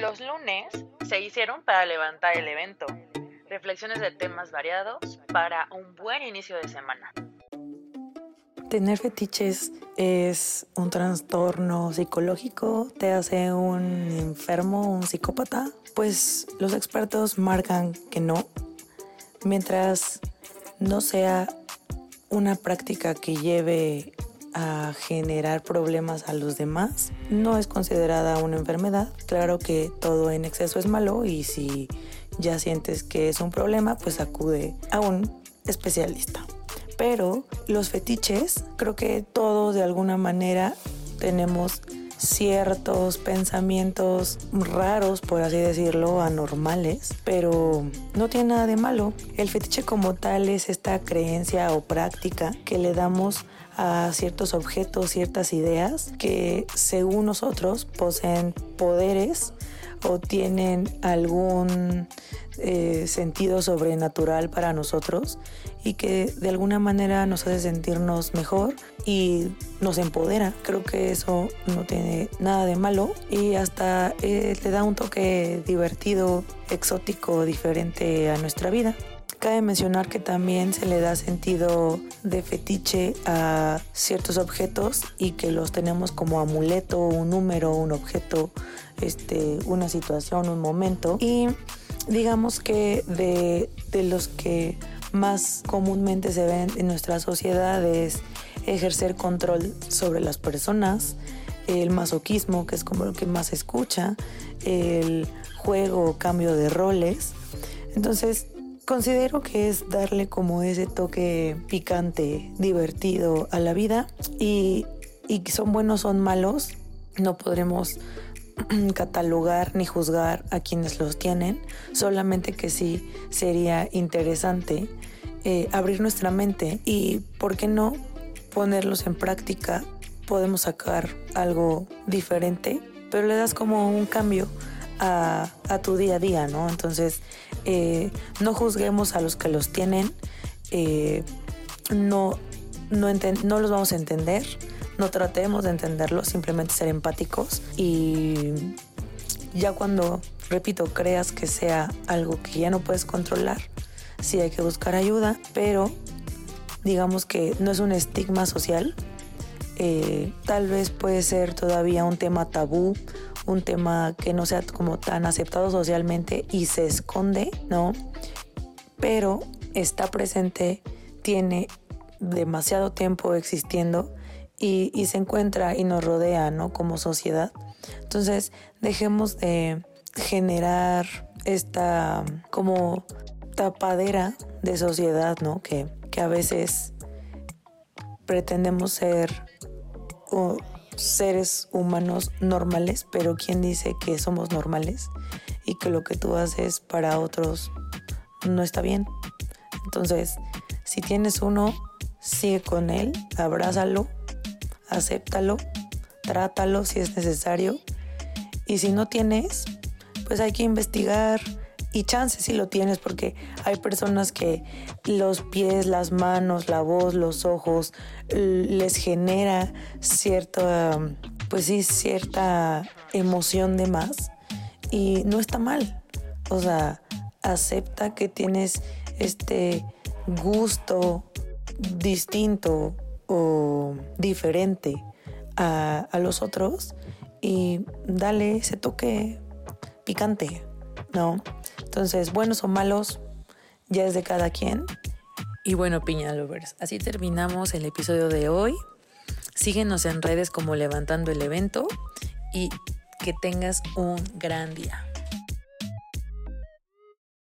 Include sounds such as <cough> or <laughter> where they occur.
Los lunes se hicieron para levantar el evento. Reflexiones de temas variados para un buen inicio de semana. Tener fetiches es un trastorno psicológico, te hace un enfermo, un psicópata. Pues los expertos marcan que no, mientras no sea una práctica que lleve a generar problemas a los demás, no es considerada una enfermedad. Claro que todo en exceso es malo y si ya sientes que es un problema, pues acude a un especialista. Pero los fetiches, creo que todos de alguna manera tenemos ciertos pensamientos raros, por así decirlo, anormales, pero no tiene nada de malo. El fetiche como tal es esta creencia o práctica que le damos a ciertos objetos, ciertas ideas que según nosotros poseen poderes o tienen algún eh, sentido sobrenatural para nosotros y que de alguna manera nos hace sentirnos mejor y nos empodera. Creo que eso no tiene nada de malo y hasta eh, le da un toque divertido, exótico, diferente a nuestra vida. Cabe mencionar que también se le da sentido de fetiche a ciertos objetos y que los tenemos como amuleto, un número, un objeto, este, una situación, un momento. Y digamos que de, de los que más comúnmente se ven en nuestra sociedad es ejercer control sobre las personas, el masoquismo, que es como lo que más se escucha, el juego o cambio de roles. Entonces, Considero que es darle como ese toque picante, divertido a la vida y, y son buenos, son malos, no podremos <clears throat> catalogar ni juzgar a quienes los tienen, solamente que sí sería interesante eh, abrir nuestra mente y, ¿por qué no ponerlos en práctica? Podemos sacar algo diferente, pero le das como un cambio a, tu día a día, ¿no? Entonces, eh, no juzguemos a los que los tienen, eh, no, no, los vamos a entender, no tratemos de entenderlos, simplemente ser empáticos y ya cuando, repito, creas que sea algo que ya no puedes controlar, sí hay que buscar ayuda, pero digamos que no es un estigma social, eh, tal vez puede ser todavía un tema tabú un tema que no sea como tan aceptado socialmente y se esconde, ¿no? Pero está presente, tiene demasiado tiempo existiendo y, se encuentra y nos rodea, ¿no? Como sociedad. Entonces, dejemos de generar esta como tapadera de sociedad, ¿no? Que, que a veces pretendemos ser seres humanos normales, pero ¿quién dice que somos normales y que lo que tú haces para otros no está bien? Entonces, si tienes uno, sigue con él, abrázalo, acéptalo, trátalo si es necesario. Y si no tienes, pues hay que investigar, y chance si lo tienes porque hay personas que los pies, las manos, la voz, los ojos les genera cierta, pues sí, cierta emoción de más y no está mal. O sea, acepta que tienes este gusto distinto o diferente a, a los otros y dale ese toque picante, ¿no? Entonces, buenos o malos, ya es de cada quien. Y bueno, Piña Lovers, así terminamos el episodio de hoy. Síguenos en redes como Levantando el Evento y que tengas un gran día.